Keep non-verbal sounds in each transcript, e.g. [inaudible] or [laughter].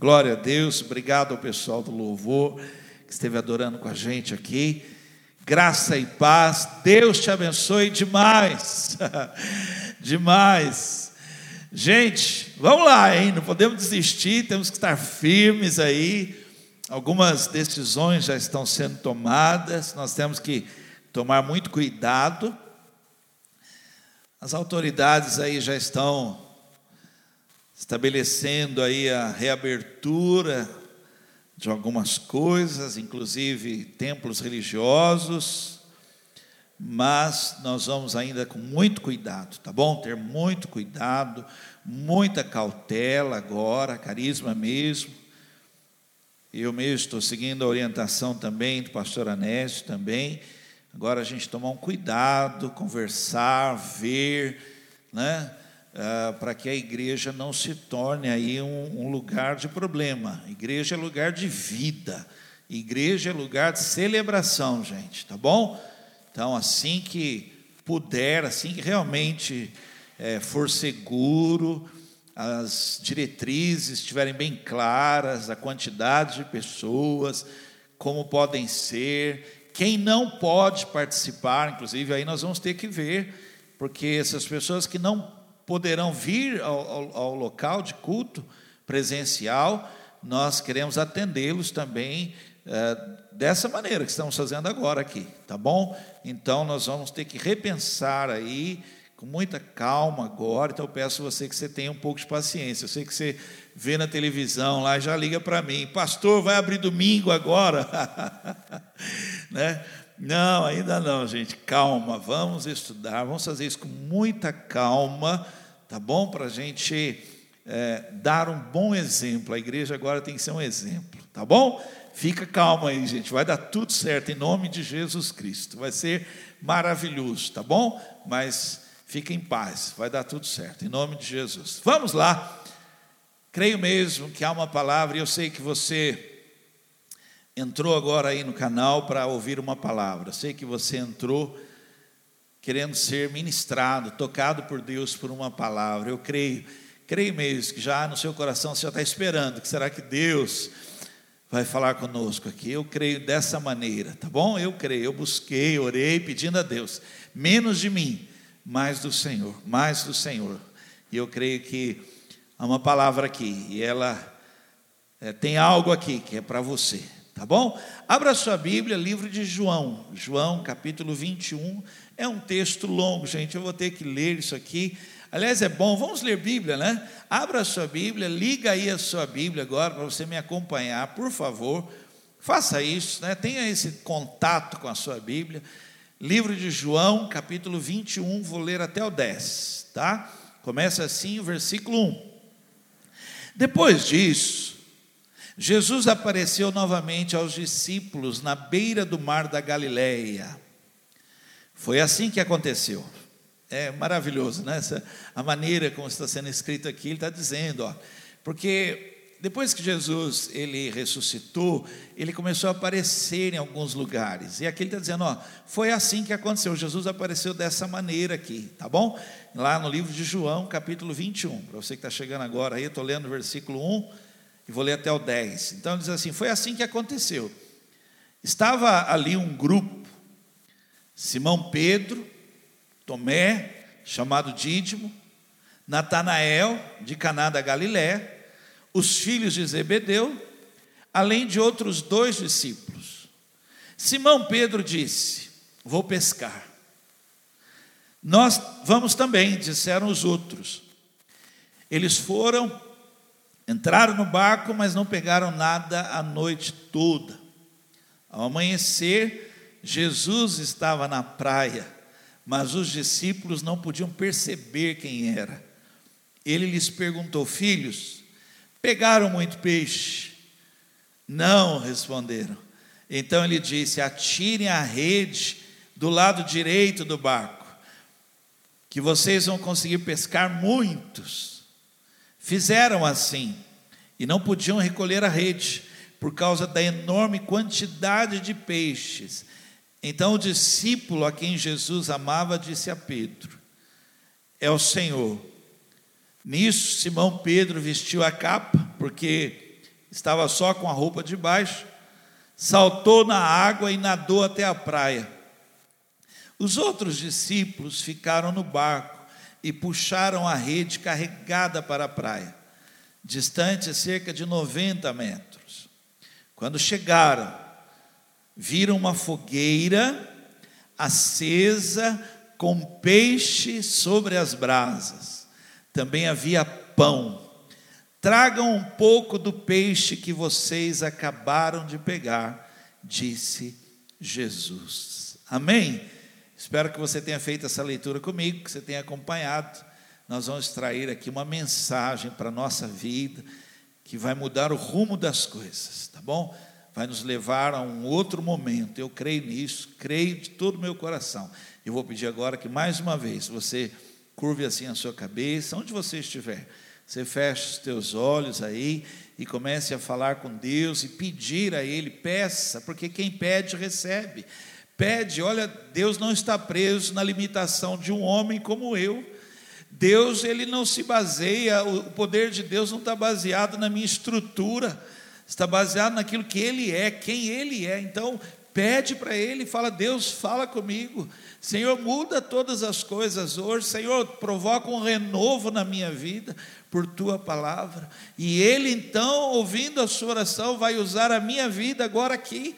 Glória a Deus, obrigado ao pessoal do louvor que esteve adorando com a gente aqui. Graça e paz, Deus te abençoe demais, [laughs] demais. Gente, vamos lá, hein? Não podemos desistir, temos que estar firmes aí. Algumas decisões já estão sendo tomadas, nós temos que tomar muito cuidado. As autoridades aí já estão estabelecendo aí a reabertura de algumas coisas, inclusive templos religiosos, mas nós vamos ainda com muito cuidado, tá bom? Ter muito cuidado, muita cautela agora, carisma mesmo. Eu mesmo estou seguindo a orientação também do pastor Anésio também. Agora a gente tomar um cuidado, conversar, ver, né? Ah, para que a igreja não se torne aí um, um lugar de problema. Igreja é lugar de vida. Igreja é lugar de celebração, gente, tá bom? Então, assim que puder, assim que realmente é, for seguro, as diretrizes estiverem bem claras, a quantidade de pessoas, como podem ser, quem não pode participar, inclusive, aí nós vamos ter que ver, porque essas pessoas que não poderão vir ao, ao, ao local de culto presencial, nós queremos atendê-los também é, dessa maneira que estamos fazendo agora aqui, tá bom? Então nós vamos ter que repensar aí com muita calma agora. Então eu peço você que você tenha um pouco de paciência. Eu sei que você vê na televisão lá já liga para mim, pastor, vai abrir domingo agora, [laughs] né? Não, ainda não, gente. Calma, vamos estudar, vamos fazer isso com muita calma tá bom? Para a gente é, dar um bom exemplo. A igreja agora tem que ser um exemplo, tá bom? Fica calmo aí, gente. Vai dar tudo certo em nome de Jesus Cristo. Vai ser maravilhoso, tá bom? Mas fica em paz, vai dar tudo certo em nome de Jesus. Vamos lá. Creio mesmo que há uma palavra, e eu sei que você entrou agora aí no canal para ouvir uma palavra. sei que você entrou querendo ser ministrado, tocado por Deus por uma palavra. Eu creio, creio mesmo que já no seu coração você já está esperando, que será que Deus vai falar conosco aqui? Eu creio dessa maneira, tá bom? Eu creio, eu busquei, orei, pedindo a Deus, menos de mim, mais do Senhor, mais do Senhor. E eu creio que há uma palavra aqui, e ela é, tem algo aqui que é para você, tá bom? Abra sua Bíblia, livro de João, João capítulo 21, é um texto longo, gente, eu vou ter que ler isso aqui. Aliás, é bom, vamos ler Bíblia, né? Abra a sua Bíblia, liga aí a sua Bíblia agora para você me acompanhar, por favor. Faça isso, né? Tenha esse contato com a sua Bíblia. Livro de João, capítulo 21, vou ler até o 10, tá? Começa assim o versículo 1. Depois disso, Jesus apareceu novamente aos discípulos na beira do mar da Galileia. Foi assim que aconteceu. É maravilhoso, né? Essa, a maneira como está sendo escrito aqui, ele está dizendo, ó, porque depois que Jesus ele ressuscitou, ele começou a aparecer em alguns lugares. E aqui ele está dizendo, ó, foi assim que aconteceu. Jesus apareceu dessa maneira aqui, tá bom? Lá no livro de João, capítulo 21. Para você que está chegando agora aí, eu estou lendo o versículo 1 e vou ler até o 10. Então diz assim: foi assim que aconteceu. Estava ali um grupo Simão Pedro, Tomé, chamado Dídimo, Natanael, de Caná da Galiléia, os filhos de Zebedeu, além de outros dois discípulos. Simão Pedro disse: Vou pescar. Nós vamos também, disseram os outros. Eles foram, entraram no barco, mas não pegaram nada a noite toda. Ao amanhecer, Jesus estava na praia, mas os discípulos não podiam perceber quem era. Ele lhes perguntou: Filhos, pegaram muito peixe? Não, responderam. Então ele disse: Atirem a rede do lado direito do barco, que vocês vão conseguir pescar muitos. Fizeram assim e não podiam recolher a rede por causa da enorme quantidade de peixes. Então o discípulo a quem Jesus amava disse a Pedro: É o Senhor. Nisso, Simão Pedro vestiu a capa, porque estava só com a roupa de baixo, saltou na água e nadou até a praia. Os outros discípulos ficaram no barco e puxaram a rede carregada para a praia, distante cerca de 90 metros. Quando chegaram, viram uma fogueira acesa com peixe sobre as brasas. Também havia pão. Tragam um pouco do peixe que vocês acabaram de pegar, disse Jesus. Amém? Espero que você tenha feito essa leitura comigo, que você tenha acompanhado. Nós vamos extrair aqui uma mensagem para a nossa vida, que vai mudar o rumo das coisas, tá bom? Vai nos levar a um outro momento. Eu creio nisso, creio de todo o meu coração. Eu vou pedir agora que mais uma vez você curve assim a sua cabeça, onde você estiver. Você feche os teus olhos aí e comece a falar com Deus e pedir a Ele, peça, porque quem pede recebe. Pede, olha, Deus não está preso na limitação de um homem como eu. Deus, ele não se baseia, o poder de Deus não está baseado na minha estrutura, está baseado naquilo que Ele é, quem Ele é. Então, pede para Ele, fala, Deus, fala comigo. Senhor, muda todas as coisas hoje. Senhor, provoca um renovo na minha vida por tua palavra. E Ele, então, ouvindo a sua oração, vai usar a minha vida agora aqui.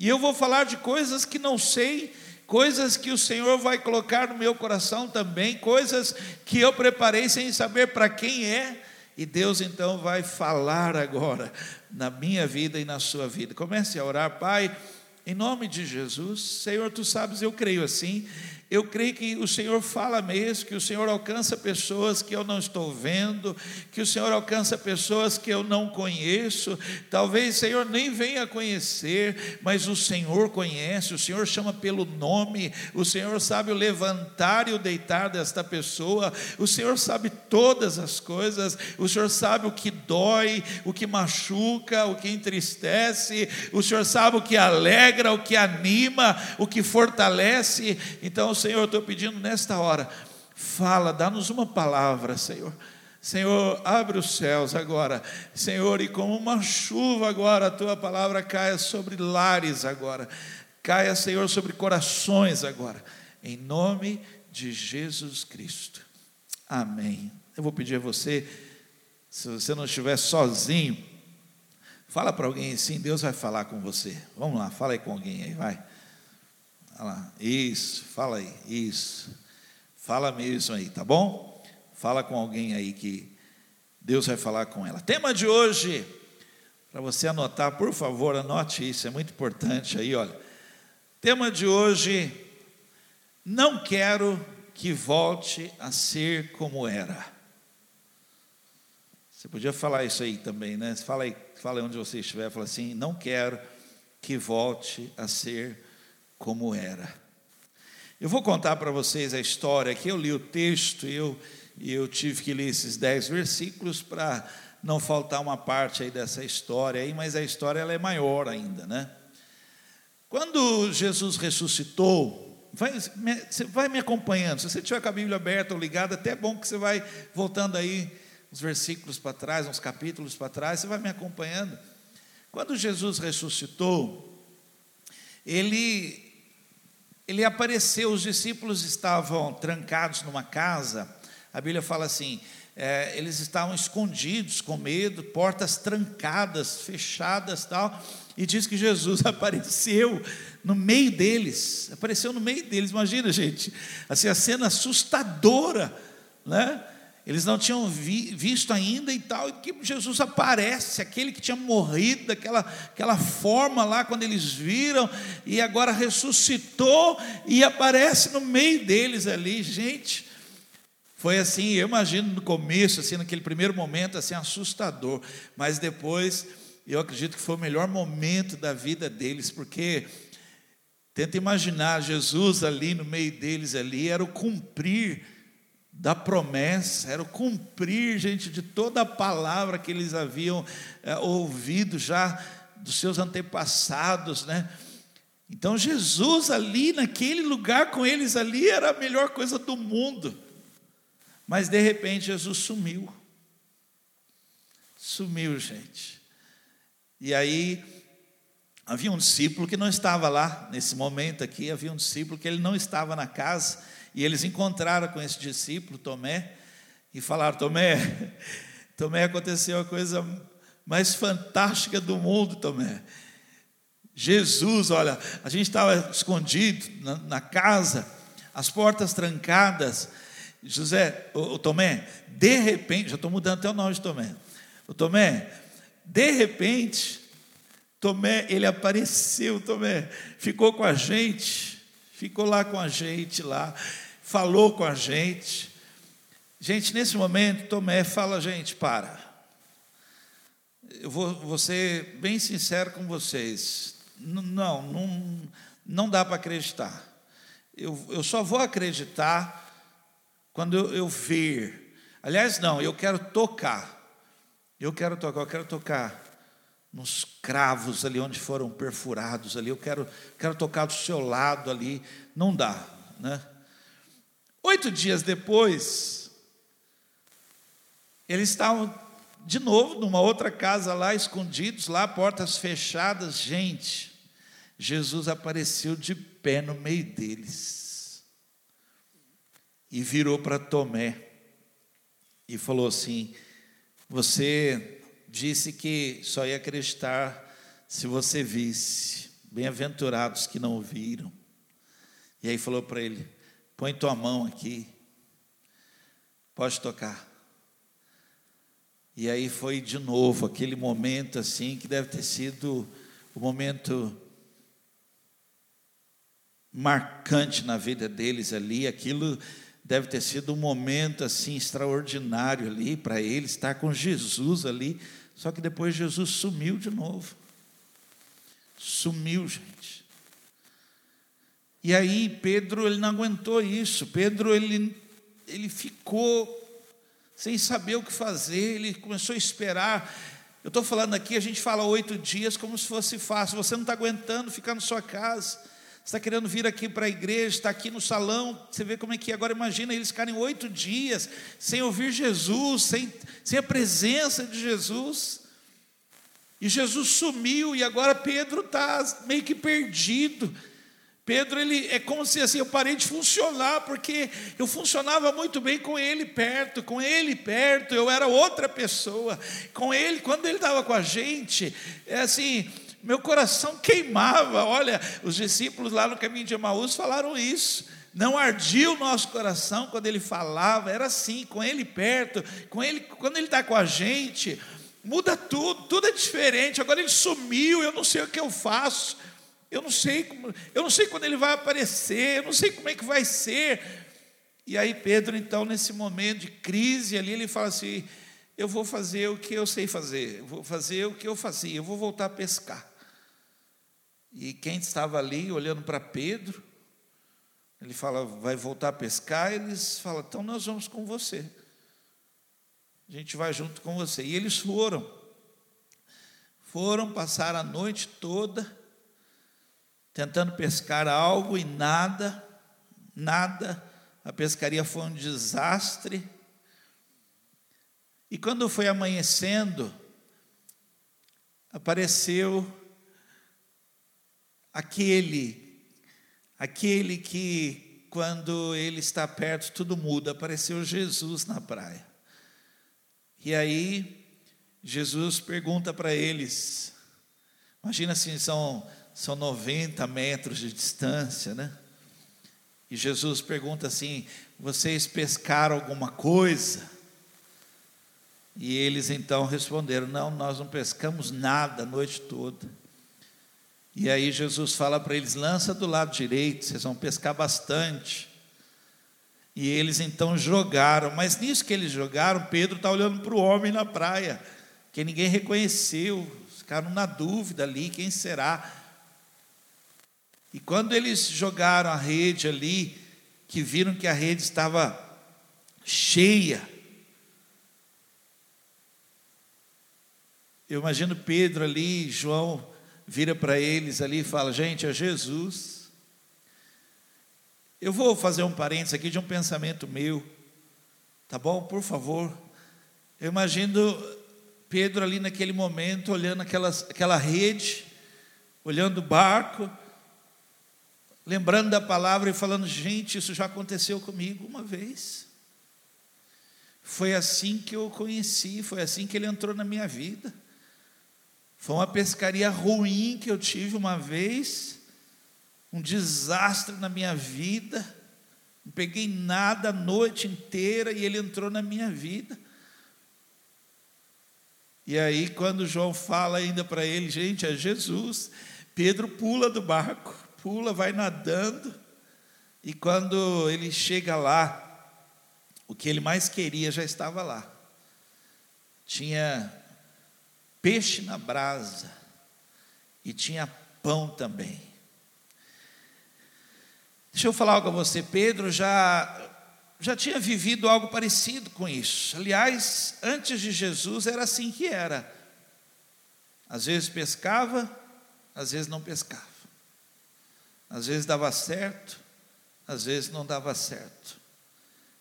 E eu vou falar de coisas que não sei, coisas que o Senhor vai colocar no meu coração também, coisas que eu preparei sem saber para quem é. E Deus então vai falar agora na minha vida e na sua vida. Comece a orar, Pai. Em nome de Jesus, Senhor, tu sabes, eu creio assim. Eu creio que o Senhor fala mesmo, que o Senhor alcança pessoas que eu não estou vendo, que o Senhor alcança pessoas que eu não conheço. Talvez, Senhor, nem venha conhecer, mas o Senhor conhece, o Senhor chama pelo nome, o Senhor sabe o levantar e o deitar desta pessoa, o Senhor sabe todas as coisas, o Senhor sabe o que dói, o que machuca, o que entristece, o Senhor sabe o que alegra, o que anima, o que fortalece. Então, Senhor, eu estou pedindo nesta hora, fala, dá-nos uma palavra, Senhor. Senhor, abre os céus agora, Senhor, e como uma chuva agora, a tua palavra caia sobre lares agora, caia, Senhor, sobre corações agora, em nome de Jesus Cristo. Amém. Eu vou pedir a você, se você não estiver sozinho, fala para alguém assim, Deus vai falar com você. Vamos lá, fala aí com alguém aí, vai. Olha lá, isso, fala aí, isso. Fala mesmo aí, tá bom? Fala com alguém aí que Deus vai falar com ela. Tema de hoje, para você anotar, por favor, anote isso, é muito importante aí, olha. Tema de hoje, não quero que volte a ser como era. Você podia falar isso aí também, né? Fala aí, fala aí onde você estiver, fala assim, não quero que volte a ser como era. Eu vou contar para vocês a história que eu li o texto e eu, eu tive que ler esses dez versículos para não faltar uma parte aí dessa história aí, mas a história ela é maior ainda, né? Quando Jesus ressuscitou, vai, você vai me acompanhando. Se você tiver com a Bíblia aberta ou ligada, até é bom que você vai voltando aí uns versículos para trás, uns capítulos para trás, você vai me acompanhando. Quando Jesus ressuscitou, ele ele apareceu, os discípulos estavam trancados numa casa, a Bíblia fala assim: é, eles estavam escondidos com medo, portas trancadas, fechadas tal, e diz que Jesus [laughs] apareceu no meio deles, apareceu no meio deles, imagina gente, assim, a cena assustadora, né? Eles não tinham vi, visto ainda e tal, e que Jesus aparece, aquele que tinha morrido daquela aquela forma lá quando eles viram, e agora ressuscitou e aparece no meio deles ali, gente. Foi assim, eu imagino no começo, assim, naquele primeiro momento, assim, assustador, mas depois eu acredito que foi o melhor momento da vida deles, porque tenta imaginar Jesus ali no meio deles ali, era o cumprir da promessa, era o cumprir, gente, de toda a palavra que eles haviam é, ouvido já dos seus antepassados, né? Então Jesus ali naquele lugar com eles ali era a melhor coisa do mundo. Mas de repente Jesus sumiu. Sumiu, gente. E aí havia um discípulo que não estava lá nesse momento aqui, havia um discípulo que ele não estava na casa, e eles encontraram com esse discípulo, Tomé, e falaram: Tomé, [laughs] Tomé aconteceu a coisa mais fantástica do mundo, Tomé. Jesus, olha, a gente estava escondido na, na, casa, as portas trancadas. José, o, o Tomé, de repente, já estou mudando até o nome de Tomé. O Tomé, de repente, Tomé, ele apareceu, Tomé, ficou com a gente, ficou lá com a gente lá, falou com a gente. Gente, nesse momento, Tomé fala, gente, para. Eu vou, vou ser bem sincero com vocês. Não, não, não dá para acreditar. Eu, eu só vou acreditar quando eu, eu ver. Aliás, não, eu quero tocar. Eu quero tocar, eu quero tocar nos cravos ali onde foram perfurados ali. Eu quero, quero tocar do seu lado ali. Não dá, né? Oito dias depois, eles estavam de novo numa outra casa lá, escondidos lá, portas fechadas. Gente, Jesus apareceu de pé no meio deles e virou para Tomé e falou assim: Você disse que só ia acreditar se você visse. Bem-aventurados que não viram. E aí falou para ele: Põe tua mão aqui, pode tocar. E aí foi de novo aquele momento assim que deve ter sido o momento marcante na vida deles ali, aquilo deve ter sido um momento assim extraordinário ali para eles estar com Jesus ali, só que depois Jesus sumiu de novo. Sumiu, gente. E aí Pedro ele não aguentou isso. Pedro ele ele ficou sem saber o que fazer, ele começou a esperar. Eu estou falando aqui, a gente fala oito dias como se fosse fácil. Você não está aguentando ficar na sua casa está querendo vir aqui para a igreja, está aqui no salão, você vê como é que é. agora imagina eles ficarem oito dias sem ouvir Jesus, sem, sem a presença de Jesus. E Jesus sumiu, e agora Pedro está meio que perdido. Pedro, ele é como se assim, eu parei de funcionar, porque eu funcionava muito bem com ele perto, com ele perto, eu era outra pessoa. Com ele, quando ele estava com a gente, é assim, meu coração queimava. Olha, os discípulos lá no caminho de Emaús falaram isso. Não ardia o nosso coração quando ele falava, era assim, com ele perto, com ele, quando ele está com a gente, muda tudo, tudo é diferente. Agora ele sumiu, eu não sei o que eu faço, eu não sei, como, eu não sei quando ele vai aparecer, eu não sei como é que vai ser. E aí Pedro, então, nesse momento de crise ali, ele fala assim: eu vou fazer o que eu sei fazer, eu vou fazer o que eu fazia, eu vou voltar a pescar. E quem estava ali olhando para Pedro, ele fala, vai voltar a pescar? Eles falam, então nós vamos com você. A gente vai junto com você. E eles foram. Foram passar a noite toda tentando pescar algo e nada, nada. A pescaria foi um desastre. E quando foi amanhecendo, apareceu aquele, aquele que, quando ele está perto, tudo muda. Apareceu Jesus na praia. E aí, Jesus pergunta para eles: imagina assim, são, são 90 metros de distância, né? E Jesus pergunta assim: vocês pescaram alguma coisa? E eles então responderam: Não, nós não pescamos nada a noite toda. E aí Jesus fala para eles: lança do lado direito, vocês vão pescar bastante. E eles então jogaram, mas nisso que eles jogaram, Pedro está olhando para o homem na praia, que ninguém reconheceu, ficaram na dúvida ali: quem será? E quando eles jogaram a rede ali, que viram que a rede estava cheia, eu imagino Pedro ali, João, vira para eles ali e fala: Gente, é Jesus. Eu vou fazer um parênteses aqui de um pensamento meu, tá bom? Por favor. Eu imagino Pedro ali naquele momento, olhando aquelas, aquela rede, olhando o barco, lembrando da palavra e falando: gente, isso já aconteceu comigo uma vez. Foi assim que eu o conheci, foi assim que ele entrou na minha vida. Foi uma pescaria ruim que eu tive uma vez, um desastre na minha vida. Não peguei nada a noite inteira e ele entrou na minha vida. E aí, quando João fala ainda para ele, gente, é Jesus, Pedro pula do barco, pula, vai nadando, e quando ele chega lá, o que ele mais queria já estava lá. Tinha peixe na brasa e tinha pão também. Deixa eu falar algo a você, Pedro já já tinha vivido algo parecido com isso. Aliás, antes de Jesus era assim que era. Às vezes pescava, às vezes não pescava. Às vezes dava certo, às vezes não dava certo.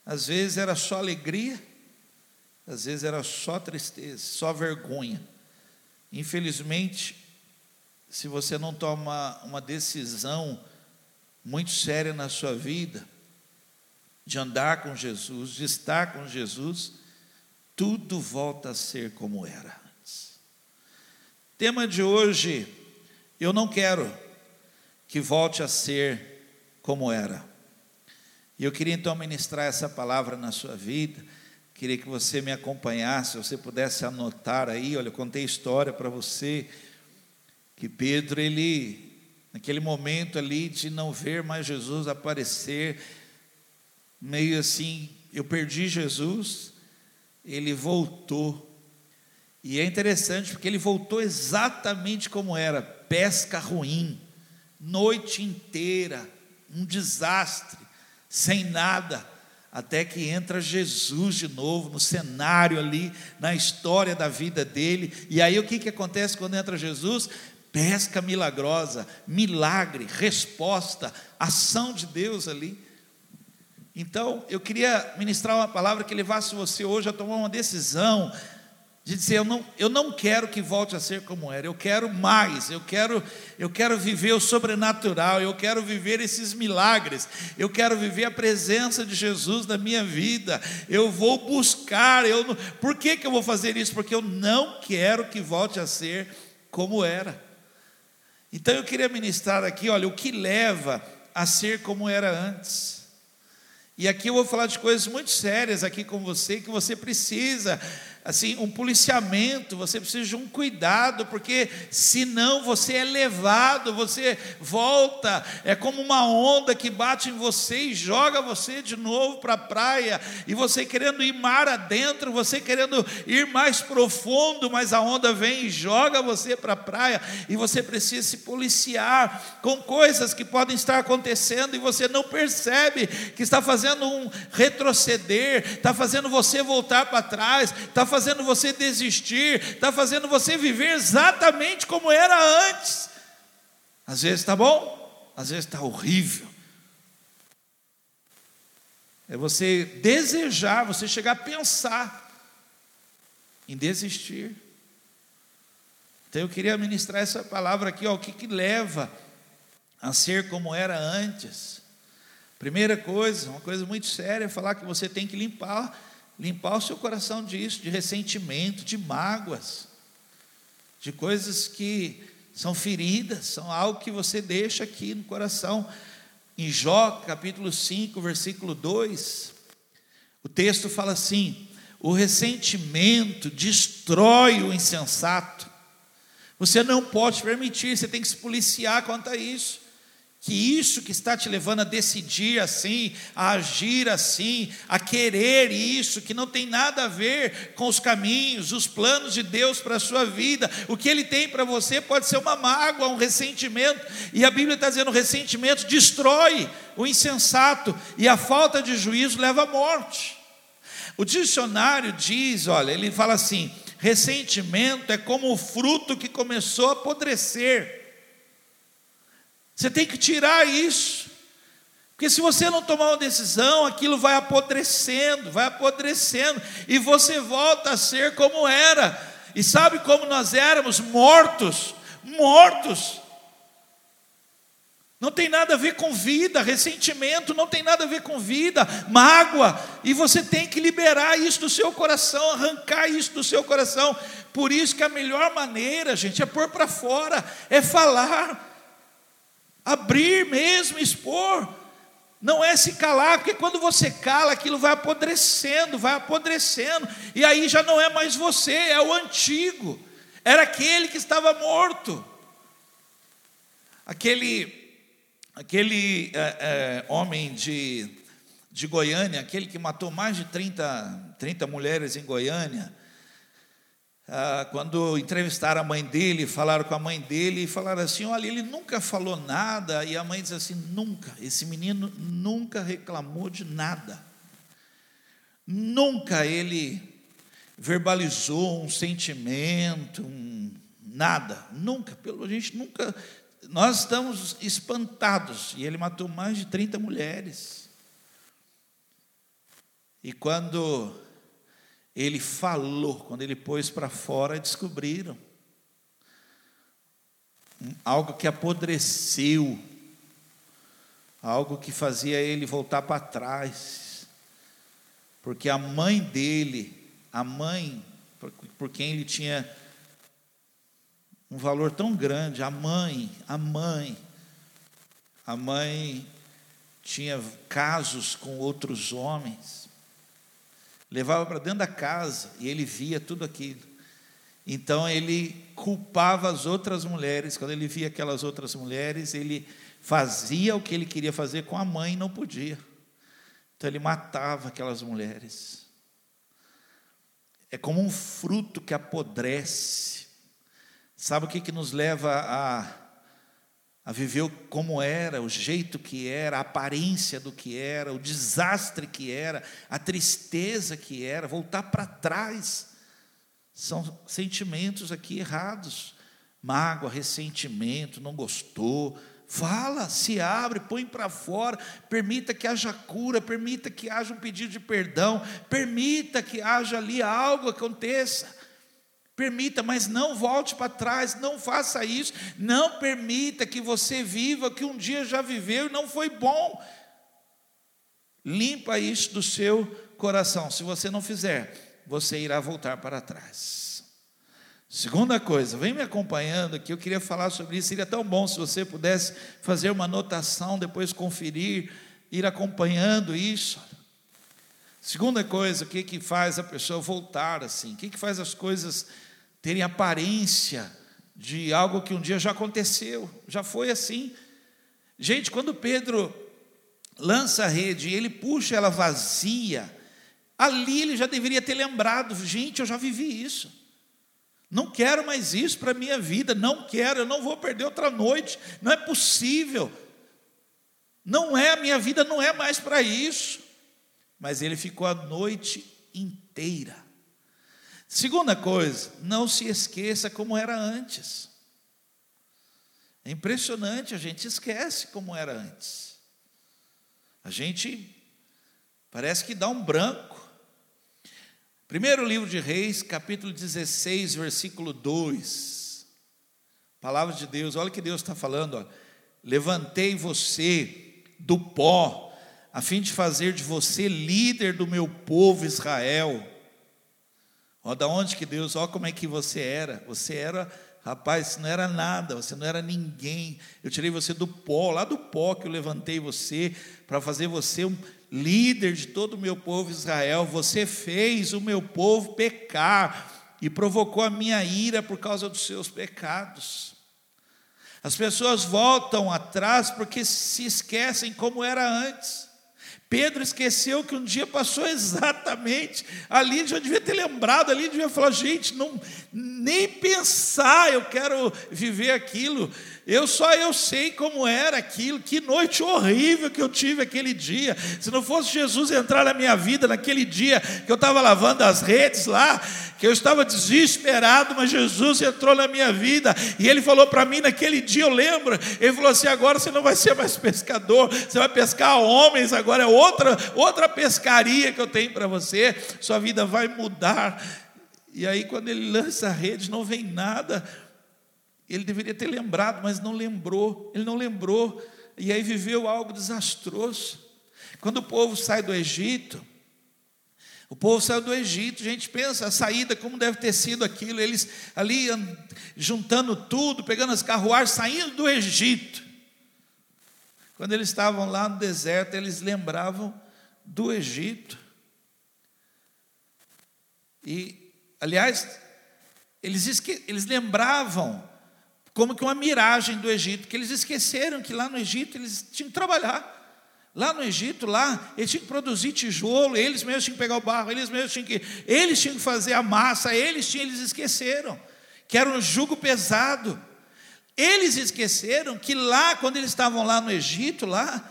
Às vezes era só alegria, às vezes era só tristeza, só vergonha. Infelizmente, se você não toma uma decisão muito séria na sua vida, de andar com Jesus, de estar com Jesus, tudo volta a ser como era antes. Tema de hoje, eu não quero que volte a ser como era. E eu queria então ministrar essa palavra na sua vida. Queria que você me acompanhasse, você pudesse anotar aí, olha, eu contei história para você que Pedro ele naquele momento ali de não ver mais Jesus aparecer, meio assim, eu perdi Jesus, ele voltou. E é interessante porque ele voltou exatamente como era: pesca ruim, noite inteira, um desastre, sem nada, até que entra Jesus de novo no cenário ali, na história da vida dele. E aí o que, que acontece quando entra Jesus? Pesca milagrosa, milagre, resposta, ação de Deus ali. Então, eu queria ministrar uma palavra que levasse você hoje a tomar uma decisão de dizer eu não, eu não quero que volte a ser como era, eu quero mais, eu quero, eu quero viver o sobrenatural, eu quero viver esses milagres, eu quero viver a presença de Jesus na minha vida, eu vou buscar, eu por que, que eu vou fazer isso? Porque eu não quero que volte a ser como era. Então eu queria ministrar aqui, olha, o que leva a ser como era antes. E aqui eu vou falar de coisas muito sérias aqui com você que você precisa assim, um policiamento, você precisa de um cuidado, porque senão você é levado, você volta, é como uma onda que bate em você e joga você de novo para a praia, e você querendo ir mar adentro, você querendo ir mais profundo, mas a onda vem e joga você para a praia, e você precisa se policiar com coisas que podem estar acontecendo e você não percebe que está fazendo um retroceder, está fazendo você voltar para trás, está fazendo você desistir, está fazendo você viver exatamente como era antes. Às vezes está bom, às vezes está horrível. É você desejar, você chegar a pensar em desistir. Então eu queria ministrar essa palavra aqui, ó, o que, que leva a ser como era antes. Primeira coisa, uma coisa muito séria, é falar que você tem que limpar limpar o seu coração disso, de ressentimento, de mágoas, de coisas que são feridas, são algo que você deixa aqui no coração. Em Jó, capítulo 5, versículo 2, o texto fala assim: o ressentimento destrói o insensato. Você não pode permitir, você tem que se policiar quanto a isso que isso que está te levando a decidir assim, a agir assim, a querer isso, que não tem nada a ver com os caminhos, os planos de Deus para a sua vida, o que Ele tem para você pode ser uma mágoa, um ressentimento, e a Bíblia está dizendo: o ressentimento destrói o insensato, e a falta de juízo leva à morte. O dicionário diz: olha, ele fala assim: ressentimento é como o fruto que começou a apodrecer você tem que tirar isso. Porque se você não tomar uma decisão, aquilo vai apodrecendo, vai apodrecendo, e você volta a ser como era. E sabe como nós éramos mortos? Mortos. Não tem nada a ver com vida, ressentimento não tem nada a ver com vida, mágoa, e você tem que liberar isso do seu coração, arrancar isso do seu coração. Por isso que a melhor maneira, gente, é pôr para fora, é falar, abrir mesmo, expor. Não é se calar, porque quando você cala, aquilo vai apodrecendo, vai apodrecendo, e aí já não é mais você, é o antigo, era aquele que estava morto. Aquele aquele é, é, homem de, de Goiânia, aquele que matou mais de 30, 30 mulheres em Goiânia, ah, quando entrevistaram a mãe dele, falaram com a mãe dele e falaram assim: olha, ele nunca falou nada, e a mãe diz assim: nunca, esse menino nunca reclamou de nada, nunca ele verbalizou um sentimento, um, nada, nunca, pelo a gente nunca nós estamos espantados. E ele matou mais de 30 mulheres. E quando ele falou, quando ele pôs para fora, descobriram. Algo que apodreceu, algo que fazia ele voltar para trás, porque a mãe dele, a mãe por, quem ele tinha um valor tão grande. A mãe, a mãe, a mãe tinha casos com outros homens, levava para dentro da casa e ele via tudo aquilo. Então ele culpava as outras mulheres, quando ele via aquelas outras mulheres, ele fazia o que ele queria fazer com a mãe e não podia. Então ele matava aquelas mulheres. É como um fruto que apodrece. Sabe o que, que nos leva a, a viver como era, o jeito que era, a aparência do que era, o desastre que era, a tristeza que era, voltar para trás. São sentimentos aqui errados. Mágoa, ressentimento, não gostou. Fala, se abre, põe para fora, permita que haja cura, permita que haja um pedido de perdão, permita que haja ali algo aconteça. Permita, mas não volte para trás, não faça isso, não permita que você viva que um dia já viveu e não foi bom. Limpa isso do seu coração. Se você não fizer, você irá voltar para trás. Segunda coisa, vem me acompanhando aqui, eu queria falar sobre isso. Seria tão bom se você pudesse fazer uma anotação, depois conferir, ir acompanhando isso. Segunda coisa, o que, que faz a pessoa voltar assim? O que, que faz as coisas terem aparência de algo que um dia já aconteceu, já foi assim. Gente, quando Pedro lança a rede e ele puxa ela vazia, ali ele já deveria ter lembrado: gente, eu já vivi isso. Não quero mais isso para a minha vida, não quero, eu não vou perder outra noite, não é possível. Não é, a minha vida não é mais para isso. Mas ele ficou a noite inteira Segunda coisa, não se esqueça como era antes. É impressionante, a gente esquece como era antes. A gente parece que dá um branco. Primeiro livro de Reis, capítulo 16, versículo 2. Palavra de Deus, olha o que Deus está falando. Ó. Levantei você do pó, a fim de fazer de você líder do meu povo Israel. Ó, da onde que Deus, ó como é que você era. Você era, rapaz, não era nada, você não era ninguém. Eu tirei você do pó, lá do pó que eu levantei você, para fazer você um líder de todo o meu povo Israel. Você fez o meu povo pecar e provocou a minha ira por causa dos seus pecados. As pessoas voltam atrás porque se esquecem como era antes. Pedro esqueceu que um dia passou [laughs] exatamente ali, já devia ter lembrado, ali devia falar, gente, não nem pensar, eu quero viver aquilo. Eu só eu sei como era aquilo, que noite horrível que eu tive aquele dia. Se não fosse Jesus entrar na minha vida naquele dia que eu estava lavando as redes lá, que eu estava desesperado, mas Jesus entrou na minha vida e ele falou para mim naquele dia, eu lembro, ele falou assim: agora você não vai ser mais pescador, você vai pescar homens, agora é outra, outra pescaria que eu tenho para você, sua vida vai mudar. E aí, quando ele lança a rede, não vem nada. Ele deveria ter lembrado, mas não lembrou. Ele não lembrou. E aí viveu algo desastroso. Quando o povo sai do Egito, o povo saiu do Egito, a gente pensa a saída, como deve ter sido aquilo, eles ali juntando tudo, pegando as carruagens, saindo do Egito. Quando eles estavam lá no deserto, eles lembravam do Egito. E, aliás, eles, eles lembravam como que uma miragem do Egito, que eles esqueceram que lá no Egito eles tinham que trabalhar. Lá no Egito, lá, eles tinham que produzir tijolo, eles mesmos tinham que pegar o barro, eles mesmos tinham que, eles tinham que fazer a massa, eles tinham, eles esqueceram, que era um jugo pesado. Eles esqueceram que lá, quando eles estavam lá no Egito, lá,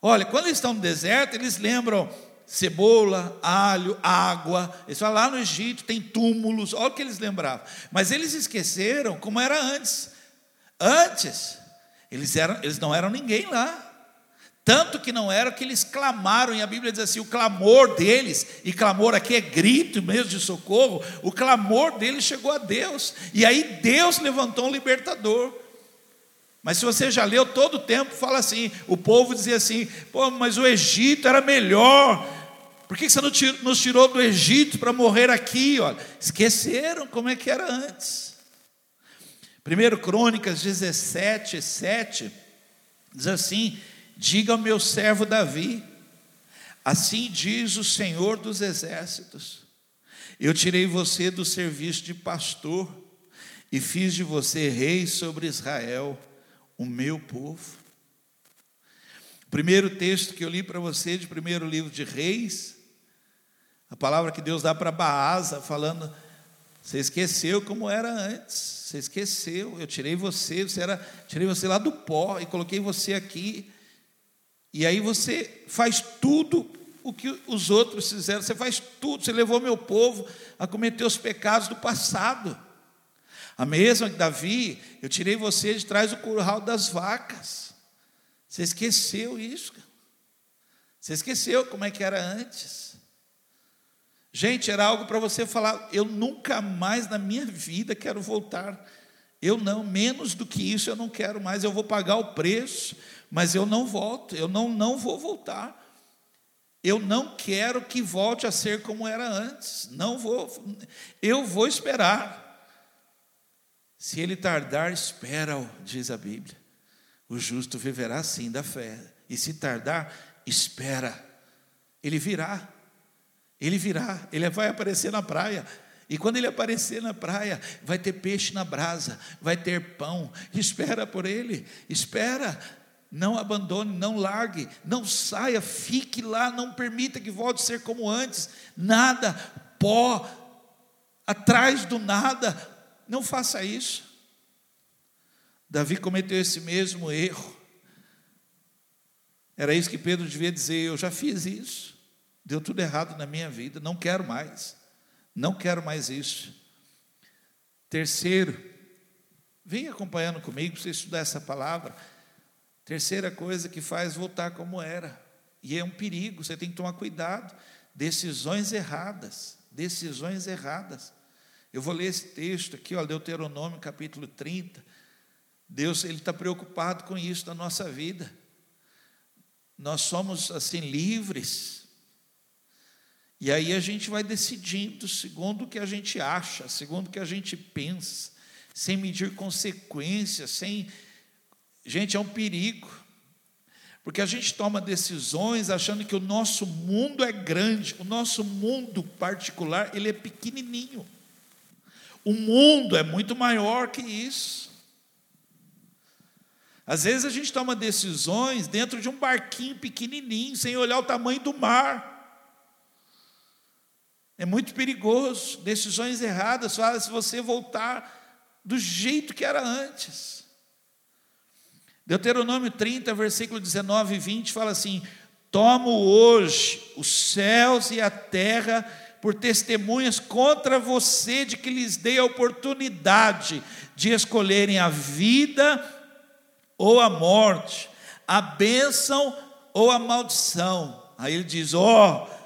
olha, quando eles estão no deserto, eles lembram cebola, alho, água. Eles falam, lá no Egito tem túmulos, olha o que eles lembravam. Mas eles esqueceram como era antes. Antes, eles, eram, eles não eram ninguém lá. Tanto que não era que eles clamaram, e a Bíblia diz assim: o clamor deles, e clamor aqui é grito mesmo de socorro, o clamor deles chegou a Deus, e aí Deus levantou um libertador. Mas se você já leu todo o tempo, fala assim: o povo dizia assim, pô, mas o Egito era melhor, por que você não nos tirou do Egito para morrer aqui? Olha, esqueceram como é que era antes. 1 Crônicas 17, 7, diz assim: Diga ao meu servo Davi: Assim diz o Senhor dos exércitos: Eu tirei você do serviço de pastor e fiz de você rei sobre Israel, o meu povo. O primeiro texto que eu li para você, de primeiro livro de Reis, a palavra que Deus dá para Baasa, falando: Você esqueceu como era antes, você esqueceu, eu tirei você, você era, tirei você lá do pó e coloquei você aqui e aí você faz tudo o que os outros fizeram, você faz tudo, você levou meu povo a cometer os pecados do passado. A mesma que Davi, eu tirei você de trás do curral das vacas. Você esqueceu isso? Você esqueceu como é que era antes? Gente, era algo para você falar, eu nunca mais na minha vida quero voltar. Eu não, menos do que isso eu não quero mais, eu vou pagar o preço, mas eu não volto, eu não, não vou voltar. Eu não quero que volte a ser como era antes. Não vou. Eu vou esperar. Se ele tardar, espera-o, diz a Bíblia. O justo viverá sim da fé. E se tardar, espera. Ele virá. Ele virá. Ele vai aparecer na praia. E quando ele aparecer na praia, vai ter peixe na brasa, vai ter pão. Espera por ele. Espera. Não abandone, não largue, não saia, fique lá, não permita que volte a ser como antes. Nada, pó, atrás do nada. Não faça isso. Davi cometeu esse mesmo erro. Era isso que Pedro devia dizer: Eu já fiz isso, deu tudo errado na minha vida, não quero mais, não quero mais isso. Terceiro, vem acompanhando comigo para você estudar essa palavra. Terceira coisa que faz voltar como era. E é um perigo, você tem que tomar cuidado. Decisões erradas, decisões erradas. Eu vou ler esse texto aqui, ó, Deuteronômio capítulo 30. Deus ele está preocupado com isso na nossa vida. Nós somos assim livres. E aí a gente vai decidindo segundo o que a gente acha, segundo o que a gente pensa, sem medir consequências, sem Gente, é um perigo, porque a gente toma decisões achando que o nosso mundo é grande, o nosso mundo particular, ele é pequenininho. O mundo é muito maior que isso. Às vezes a gente toma decisões dentro de um barquinho pequenininho, sem olhar o tamanho do mar. É muito perigoso. Decisões erradas fazem você voltar do jeito que era antes. Deuteronômio 30, versículo 19 e 20 fala assim: Tomo hoje os céus e a terra por testemunhas contra você, de que lhes dei a oportunidade de escolherem a vida ou a morte, a bênção ou a maldição. Aí ele diz: Ó, oh,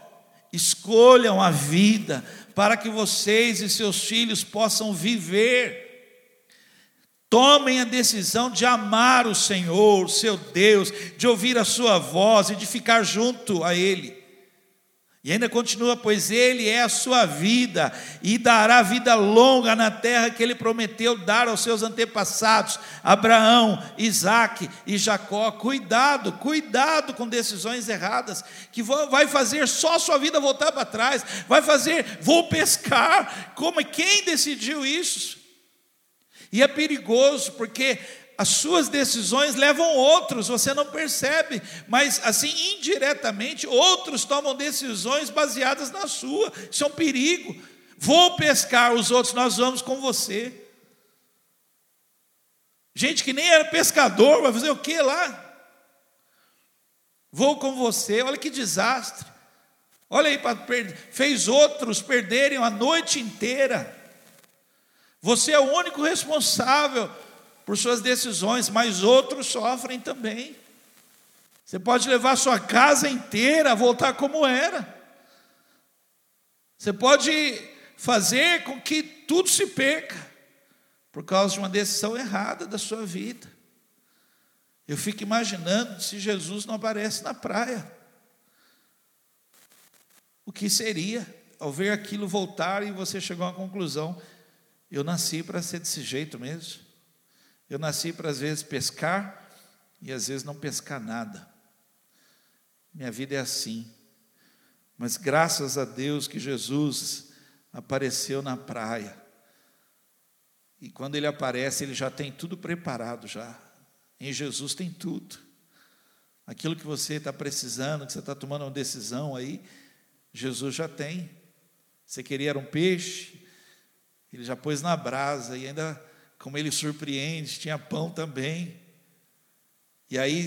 escolham a vida, para que vocês e seus filhos possam viver. Tomem a decisão de amar o Senhor, seu Deus, de ouvir a sua voz e de ficar junto a Ele. E ainda continua, pois Ele é a sua vida e dará vida longa na terra que Ele prometeu dar aos seus antepassados, Abraão, Isaac e Jacó. Cuidado, cuidado com decisões erradas, que vai fazer só a sua vida voltar para trás, vai fazer, vou pescar. Como quem decidiu isso? E é perigoso, porque as suas decisões levam outros, você não percebe, mas assim indiretamente outros tomam decisões baseadas na sua. Isso é um perigo. Vou pescar os outros, nós vamos com você. Gente que nem era pescador, vai fazer o que lá? Vou com você, olha que desastre. Olha aí, fez outros perderem a noite inteira. Você é o único responsável por suas decisões, mas outros sofrem também. Você pode levar sua casa inteira a voltar como era. Você pode fazer com que tudo se perca por causa de uma decisão errada da sua vida. Eu fico imaginando se Jesus não aparece na praia. O que seria ao ver aquilo voltar e você chegar uma conclusão: eu nasci para ser desse jeito mesmo. Eu nasci para às vezes pescar e às vezes não pescar nada. Minha vida é assim. Mas graças a Deus que Jesus apareceu na praia. E quando ele aparece, ele já tem tudo preparado já. Em Jesus tem tudo. Aquilo que você está precisando, que você está tomando uma decisão aí, Jesus já tem. Você queria um peixe, ele já pôs na brasa e ainda como ele surpreende, tinha pão também. E aí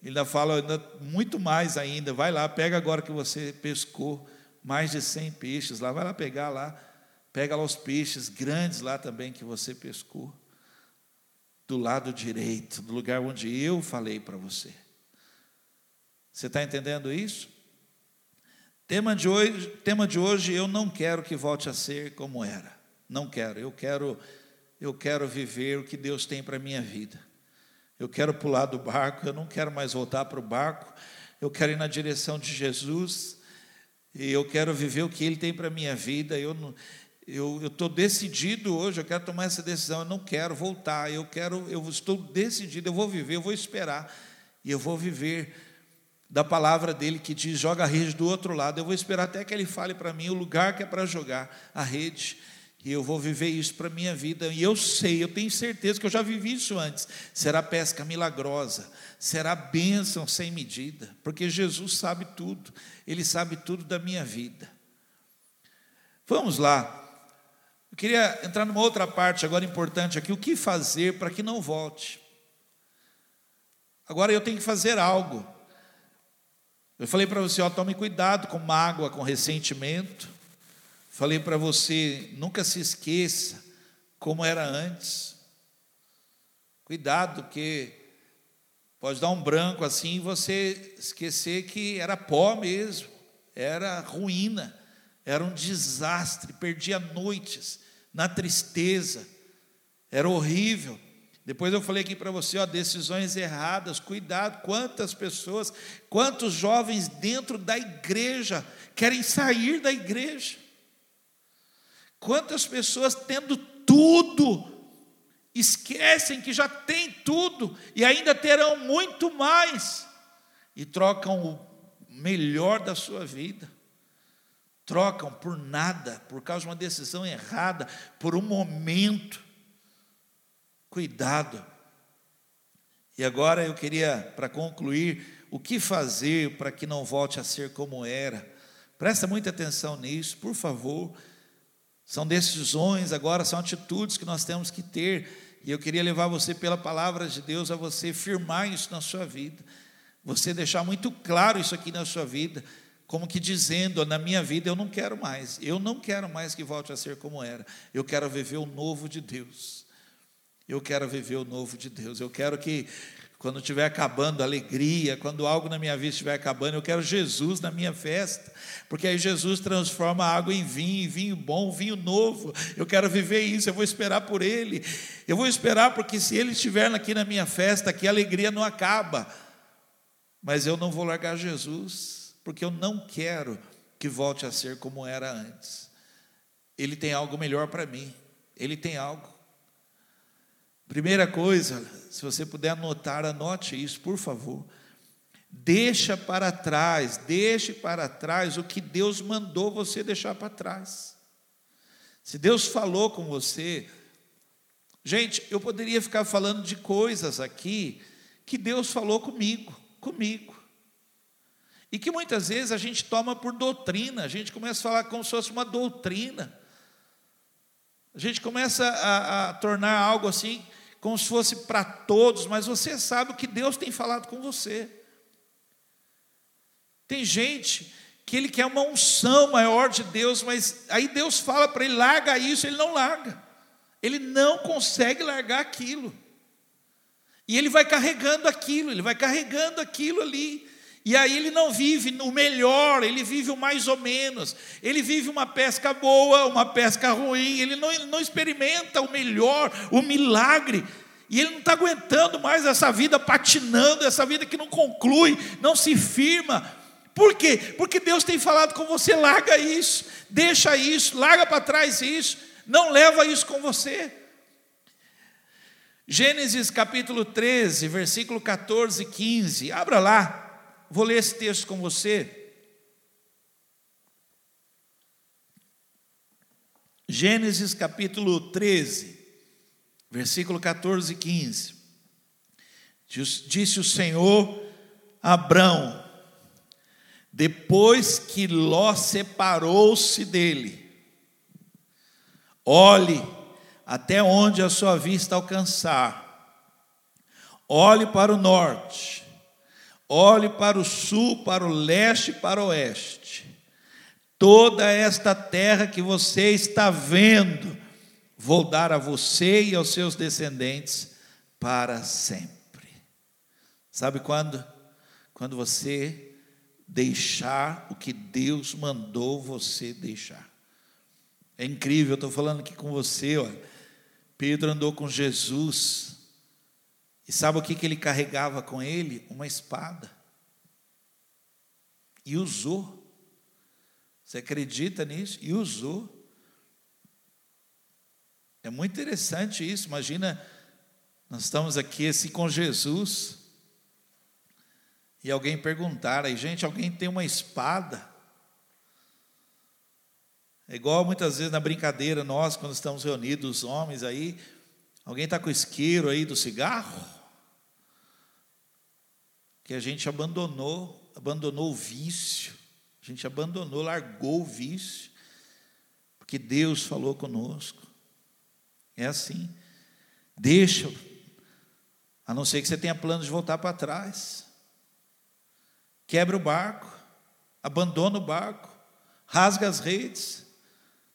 ele ainda fala muito mais ainda, vai lá, pega agora que você pescou mais de 100 peixes lá, vai lá pegar lá, pega lá os peixes grandes lá também que você pescou, do lado direito, do lugar onde eu falei para você. Você está entendendo isso? Tema de, hoje, tema de hoje, eu não quero que volte a ser como era. Não quero. Eu quero eu quero viver o que Deus tem para a minha vida. Eu quero pular do barco, eu não quero mais voltar para o barco, eu quero ir na direção de Jesus, e eu quero viver o que Ele tem para a minha vida. Eu estou decidido hoje, eu quero tomar essa decisão, eu não quero voltar, eu quero, eu estou decidido, eu vou viver, eu vou esperar, e eu vou viver da palavra dele que diz: joga a rede do outro lado. Eu vou esperar até que ele fale para mim o lugar que é para jogar a rede. E eu vou viver isso para a minha vida. E eu sei, eu tenho certeza que eu já vivi isso antes. Será pesca milagrosa, será bênção sem medida, porque Jesus sabe tudo, Ele sabe tudo da minha vida. Vamos lá. Eu queria entrar numa outra parte agora importante aqui: o que fazer para que não volte? Agora eu tenho que fazer algo. Eu falei para você, ó, tome cuidado com mágoa, com ressentimento. Falei para você, nunca se esqueça como era antes. Cuidado, que pode dar um branco assim e você esquecer que era pó mesmo, era ruína, era um desastre, perdia noites na tristeza, era horrível. Depois eu falei aqui para você, ó, decisões erradas, cuidado, quantas pessoas, quantos jovens dentro da igreja querem sair da igreja. Quantas pessoas tendo tudo, esquecem que já tem tudo e ainda terão muito mais, e trocam o melhor da sua vida, trocam por nada, por causa de uma decisão errada, por um momento. Cuidado. E agora eu queria, para concluir, o que fazer para que não volte a ser como era. Presta muita atenção nisso, por favor. São decisões, agora são atitudes que nós temos que ter. E eu queria levar você pela palavra de Deus a você firmar isso na sua vida. Você deixar muito claro isso aqui na sua vida, como que dizendo, na minha vida eu não quero mais. Eu não quero mais que volte a ser como era. Eu quero viver o novo de Deus. Eu quero viver o novo de Deus. Eu quero que quando estiver acabando a alegria, quando algo na minha vida estiver acabando, eu quero Jesus na minha festa, porque aí Jesus transforma a água em vinho, vinho bom, vinho novo. Eu quero viver isso, eu vou esperar por Ele. Eu vou esperar porque se Ele estiver aqui na minha festa, aqui a alegria não acaba. Mas eu não vou largar Jesus, porque eu não quero que volte a ser como era antes. Ele tem algo melhor para mim. Ele tem algo. Primeira coisa, se você puder anotar, anote isso, por favor. Deixa para trás, deixe para trás o que Deus mandou você deixar para trás. Se Deus falou com você, gente, eu poderia ficar falando de coisas aqui que Deus falou comigo, comigo. E que muitas vezes a gente toma por doutrina, a gente começa a falar como se fosse uma doutrina. A gente começa a, a tornar algo assim como se fosse para todos, mas você sabe o que Deus tem falado com você. Tem gente que ele quer uma unção maior de Deus, mas aí Deus fala para ele: larga isso, ele não larga. Ele não consegue largar aquilo. E ele vai carregando aquilo, ele vai carregando aquilo ali. E aí ele não vive o melhor, ele vive o mais ou menos. Ele vive uma pesca boa, uma pesca ruim, ele não, não experimenta o melhor, o milagre. E ele não está aguentando mais essa vida patinando, essa vida que não conclui, não se firma. Por quê? Porque Deus tem falado com você: larga isso, deixa isso, larga para trás isso, não leva isso com você. Gênesis capítulo 13, versículo 14 e 15. Abra lá. Vou ler esse texto com você. Gênesis capítulo 13, versículo 14 e 15. Disse o Senhor a Abrão, depois que Ló separou-se dele, olhe até onde a sua vista alcançar, olhe para o norte, Olhe para o sul, para o leste para o oeste. Toda esta terra que você está vendo, vou dar a você e aos seus descendentes para sempre. Sabe quando? Quando você deixar o que Deus mandou você deixar. É incrível, eu estou falando aqui com você, olha. Pedro andou com Jesus, e sabe o que, que ele carregava com ele? Uma espada. E usou. Você acredita nisso? E usou. É muito interessante isso. Imagina, nós estamos aqui assim com Jesus. E alguém perguntar aí, gente, alguém tem uma espada? É igual muitas vezes na brincadeira, nós, quando estamos reunidos, os homens aí, alguém está com o isqueiro aí do cigarro? que a gente abandonou, abandonou o vício, a gente abandonou, largou o vício, porque Deus falou conosco. É assim. Deixa, a não ser que você tenha plano de voltar para trás. Quebra o barco, abandona o barco, rasga as redes.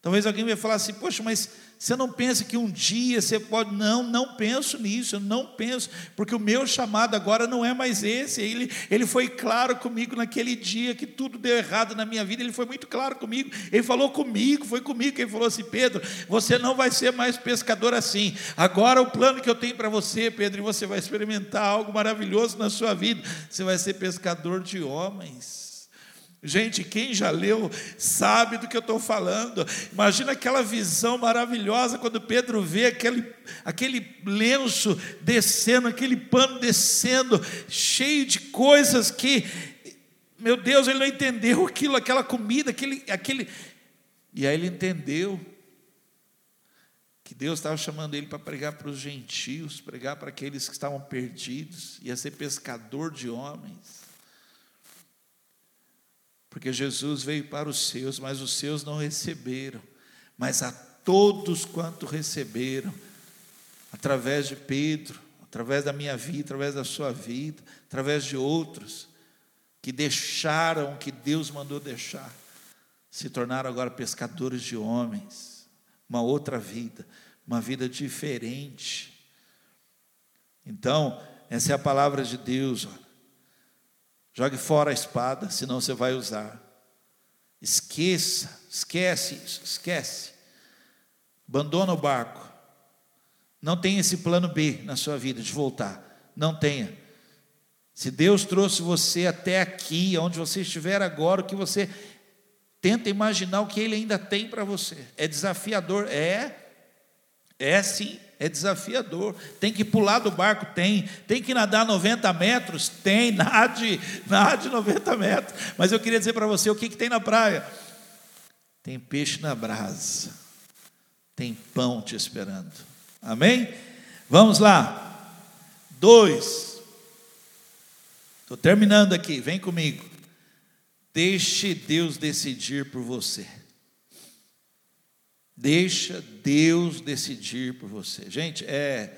Talvez alguém vai falar assim: Poxa, mas você não pensa que um dia você pode. Não, não penso nisso, eu não penso, porque o meu chamado agora não é mais esse. Ele, ele foi claro comigo naquele dia que tudo deu errado na minha vida, ele foi muito claro comigo. Ele falou comigo, foi comigo. Ele falou assim: Pedro, você não vai ser mais pescador assim. Agora o plano que eu tenho para você, Pedro, e você vai experimentar algo maravilhoso na sua vida. Você vai ser pescador de homens. Gente, quem já leu sabe do que eu estou falando. Imagina aquela visão maravilhosa quando Pedro vê aquele, aquele lenço descendo, aquele pano descendo, cheio de coisas que, meu Deus, ele não entendeu aquilo, aquela comida, aquele, aquele. E aí ele entendeu que Deus estava chamando ele para pregar para os gentios, pregar para aqueles que estavam perdidos, ia ser pescador de homens. Porque Jesus veio para os seus, mas os seus não receberam. Mas a todos quanto receberam, através de Pedro, através da minha vida, através da sua vida, através de outros, que deixaram o que Deus mandou deixar, se tornaram agora pescadores de homens, uma outra vida, uma vida diferente, Então, essa é a palavra de Deus. Olha. Jogue fora a espada, senão você vai usar. Esqueça, esquece isso, esquece. Abandona o barco. Não tenha esse plano B na sua vida de voltar. Não tenha. Se Deus trouxe você até aqui, onde você estiver agora, o que você tenta imaginar o que Ele ainda tem para você. É desafiador? É. É sim, é desafiador. Tem que pular do barco? Tem. Tem que nadar 90 metros? Tem. [laughs] Nade, nade 90 metros. Mas eu queria dizer para você o que, que tem na praia. Tem peixe na brasa. Tem pão te esperando. Amém? Vamos lá. Dois. Estou terminando aqui, vem comigo. Deixe Deus decidir por você. Deixa Deus decidir por você. Gente, é,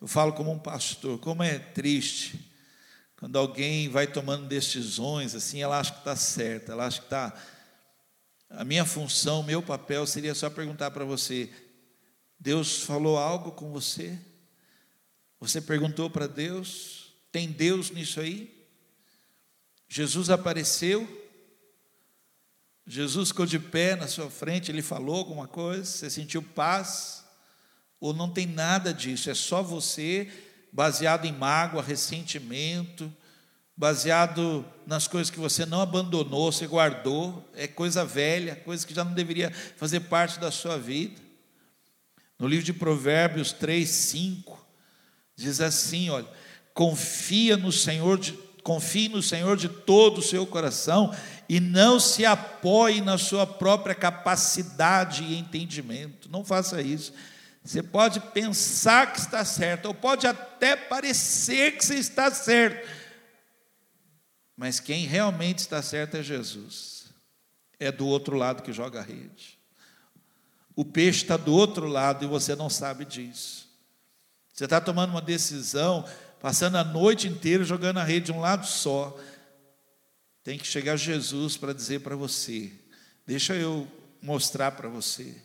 eu falo como um pastor, como é triste quando alguém vai tomando decisões assim, ela acha que está certa, ela acha que está. A minha função, meu papel seria só perguntar para você: Deus falou algo com você? Você perguntou para Deus? Tem Deus nisso aí? Jesus apareceu, Jesus ficou de pé na sua frente, ele falou alguma coisa, você sentiu paz? Ou não tem nada disso, é só você, baseado em mágoa, ressentimento, baseado nas coisas que você não abandonou, você guardou, é coisa velha, coisa que já não deveria fazer parte da sua vida. No livro de Provérbios 3, 5, diz assim: olha, confia no Senhor, de, confie no Senhor de todo o seu coração e não se apoie na sua própria capacidade e entendimento. Não faça isso. Você pode pensar que está certo, ou pode até parecer que você está certo, mas quem realmente está certo é Jesus. É do outro lado que joga a rede. O peixe está do outro lado e você não sabe disso. Você está tomando uma decisão passando a noite inteira jogando a rede de um lado só. Tem que chegar Jesus para dizer para você: deixa eu mostrar para você.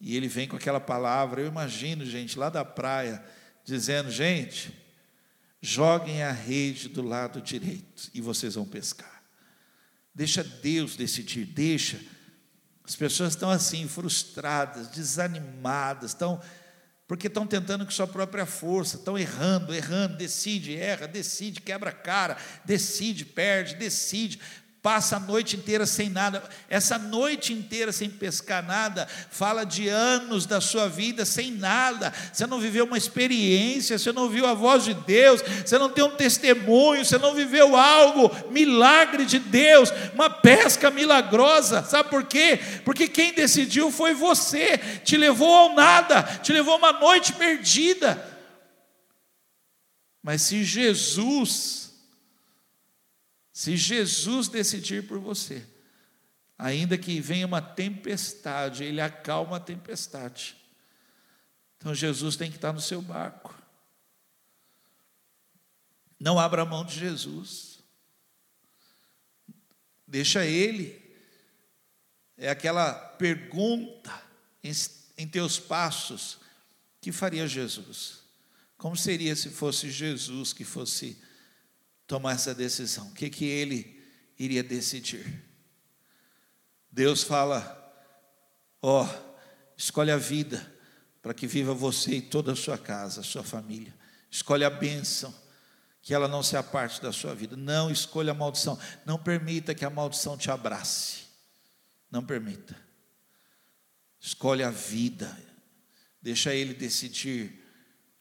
E ele vem com aquela palavra, eu imagino, gente, lá da praia, dizendo: gente, joguem a rede do lado direito e vocês vão pescar. Deixa Deus decidir, deixa. As pessoas estão assim, frustradas, desanimadas, estão porque estão tentando com sua própria força, estão errando, errando, decide, erra, decide, quebra a cara, decide, perde, decide, passa a noite inteira sem nada. Essa noite inteira sem pescar nada, fala de anos da sua vida sem nada. Você não viveu uma experiência, você não viu a voz de Deus, você não tem um testemunho, você não viveu algo, milagre de Deus, uma pesca milagrosa. Sabe por quê? Porque quem decidiu foi você, te levou ao nada, te levou uma noite perdida. Mas se Jesus se Jesus decidir por você, ainda que venha uma tempestade, ele acalma a tempestade. Então Jesus tem que estar no seu barco. Não abra mão de Jesus. Deixa ele. É aquela pergunta em, em teus passos: que faria Jesus? Como seria se fosse Jesus que fosse tomar essa decisão. O que, que ele iria decidir? Deus fala: ó, oh, escolhe a vida para que viva você e toda a sua casa, a sua família. Escolhe a bênção, que ela não se aparte da sua vida. Não escolha a maldição. Não permita que a maldição te abrace. Não permita. Escolhe a vida. Deixa Ele decidir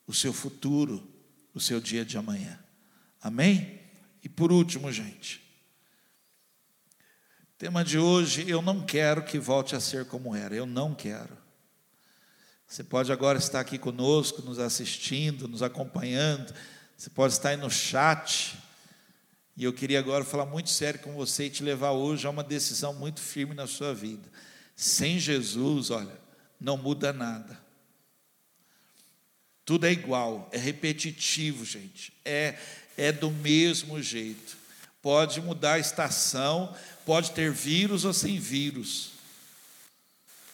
o seu futuro, o seu dia de amanhã. Amém? E por último, gente, tema de hoje, eu não quero que volte a ser como era, eu não quero. Você pode agora estar aqui conosco, nos assistindo, nos acompanhando, você pode estar aí no chat, e eu queria agora falar muito sério com você e te levar hoje a uma decisão muito firme na sua vida. Sem Jesus, olha, não muda nada. Tudo é igual, é repetitivo, gente. É é do mesmo jeito. Pode mudar a estação, pode ter vírus ou sem vírus.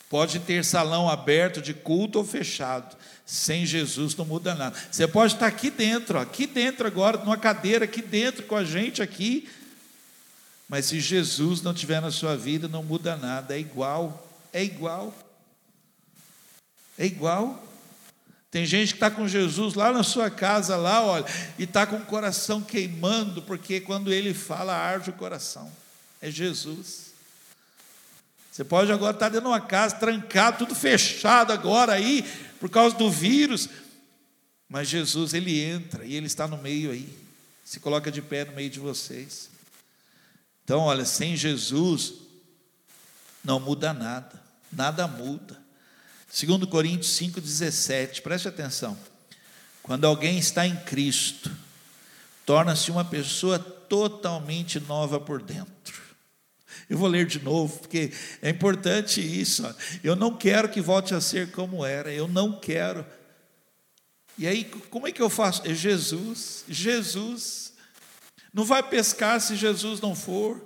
Pode ter salão aberto de culto ou fechado. Sem Jesus não muda nada. Você pode estar aqui dentro, aqui dentro agora, numa cadeira aqui dentro com a gente aqui. Mas se Jesus não estiver na sua vida, não muda nada. É igual. É igual. É igual. Tem gente que está com Jesus lá na sua casa, lá, olha, e está com o coração queimando, porque quando ele fala, arde o coração. É Jesus. Você pode agora estar dentro de uma casa, trancado, tudo fechado agora aí, por causa do vírus. Mas Jesus, ele entra e ele está no meio aí. Se coloca de pé no meio de vocês. Então, olha, sem Jesus não muda nada. Nada muda. Segundo Coríntios 5:17, preste atenção. Quando alguém está em Cristo, torna-se uma pessoa totalmente nova por dentro. Eu vou ler de novo, porque é importante isso. Eu não quero que volte a ser como era, eu não quero. E aí, como é que eu faço? É Jesus, Jesus. Não vai pescar se Jesus não for.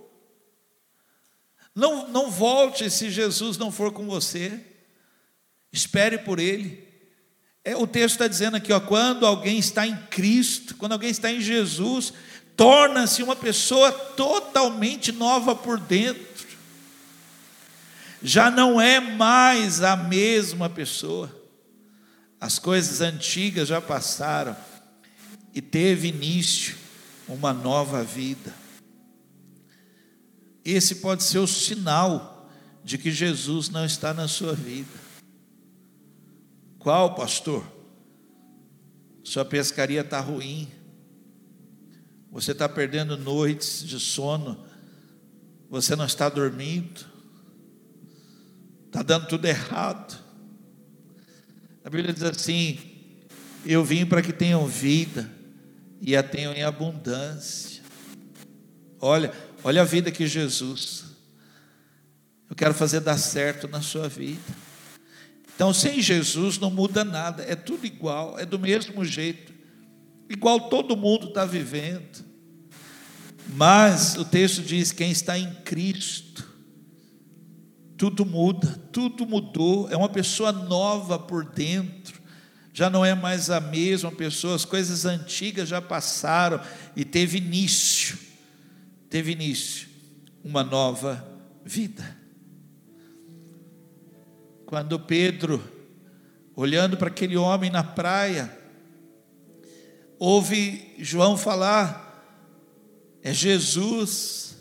Não, não volte se Jesus não for com você. Espere por Ele. É, o texto está dizendo aqui, ó, quando alguém está em Cristo, quando alguém está em Jesus, torna-se uma pessoa totalmente nova por dentro. Já não é mais a mesma pessoa. As coisas antigas já passaram e teve início uma nova vida. Esse pode ser o sinal de que Jesus não está na sua vida. Qual, pastor? Sua pescaria está ruim. Você está perdendo noites de sono. Você não está dormindo. Está dando tudo errado. A Bíblia diz assim: Eu vim para que tenham vida e a tenham em abundância. Olha, olha a vida que Jesus. Eu quero fazer dar certo na sua vida. Então, sem Jesus não muda nada, é tudo igual, é do mesmo jeito, igual todo mundo está vivendo. Mas o texto diz: quem está em Cristo, tudo muda, tudo mudou, é uma pessoa nova por dentro, já não é mais a mesma pessoa, as coisas antigas já passaram e teve início, teve início, uma nova vida. Quando Pedro, olhando para aquele homem na praia, ouve João falar, é Jesus.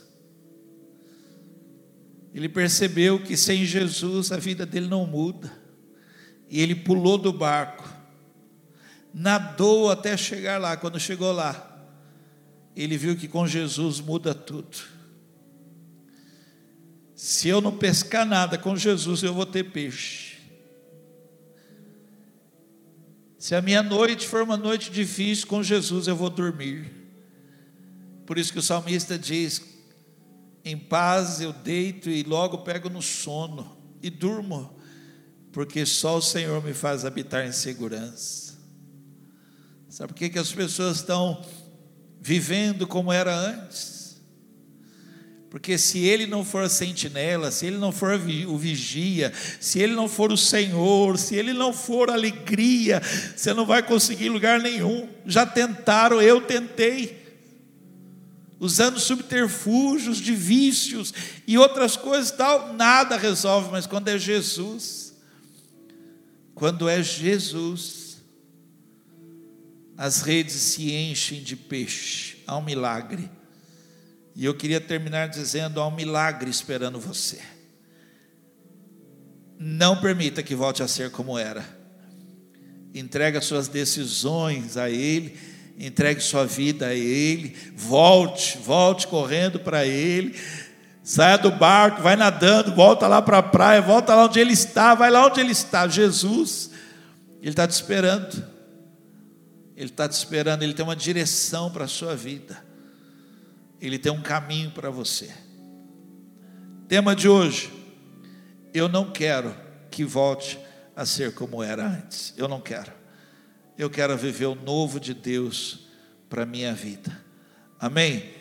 Ele percebeu que sem Jesus a vida dele não muda. E ele pulou do barco, nadou até chegar lá. Quando chegou lá, ele viu que com Jesus muda tudo. Se eu não pescar nada com Jesus, eu vou ter peixe. Se a minha noite for uma noite difícil, com Jesus eu vou dormir. Por isso que o salmista diz: Em paz eu deito e logo pego no sono e durmo, porque só o Senhor me faz habitar em segurança. Sabe por que, que as pessoas estão vivendo como era antes? Porque se ele não for a sentinela, se ele não for o vigia, se ele não for o Senhor, se ele não for alegria, você não vai conseguir lugar nenhum. Já tentaram, eu tentei. Usando subterfúgios de vícios e outras coisas tal, nada resolve, mas quando é Jesus, quando é Jesus, as redes se enchem de peixe, há um milagre. E eu queria terminar dizendo: há um milagre esperando você. Não permita que volte a ser como era. Entregue as suas decisões a Ele, entregue sua vida a Ele, volte, volte correndo para Ele. Saia do barco, vai nadando, volta lá para a praia, volta lá onde Ele está, vai lá onde Ele está. Jesus, Ele está te esperando. Ele está te esperando, Ele tem uma direção para a sua vida. Ele tem um caminho para você. Tema de hoje: eu não quero que volte a ser como era antes. Eu não quero. Eu quero viver o novo de Deus para minha vida. Amém?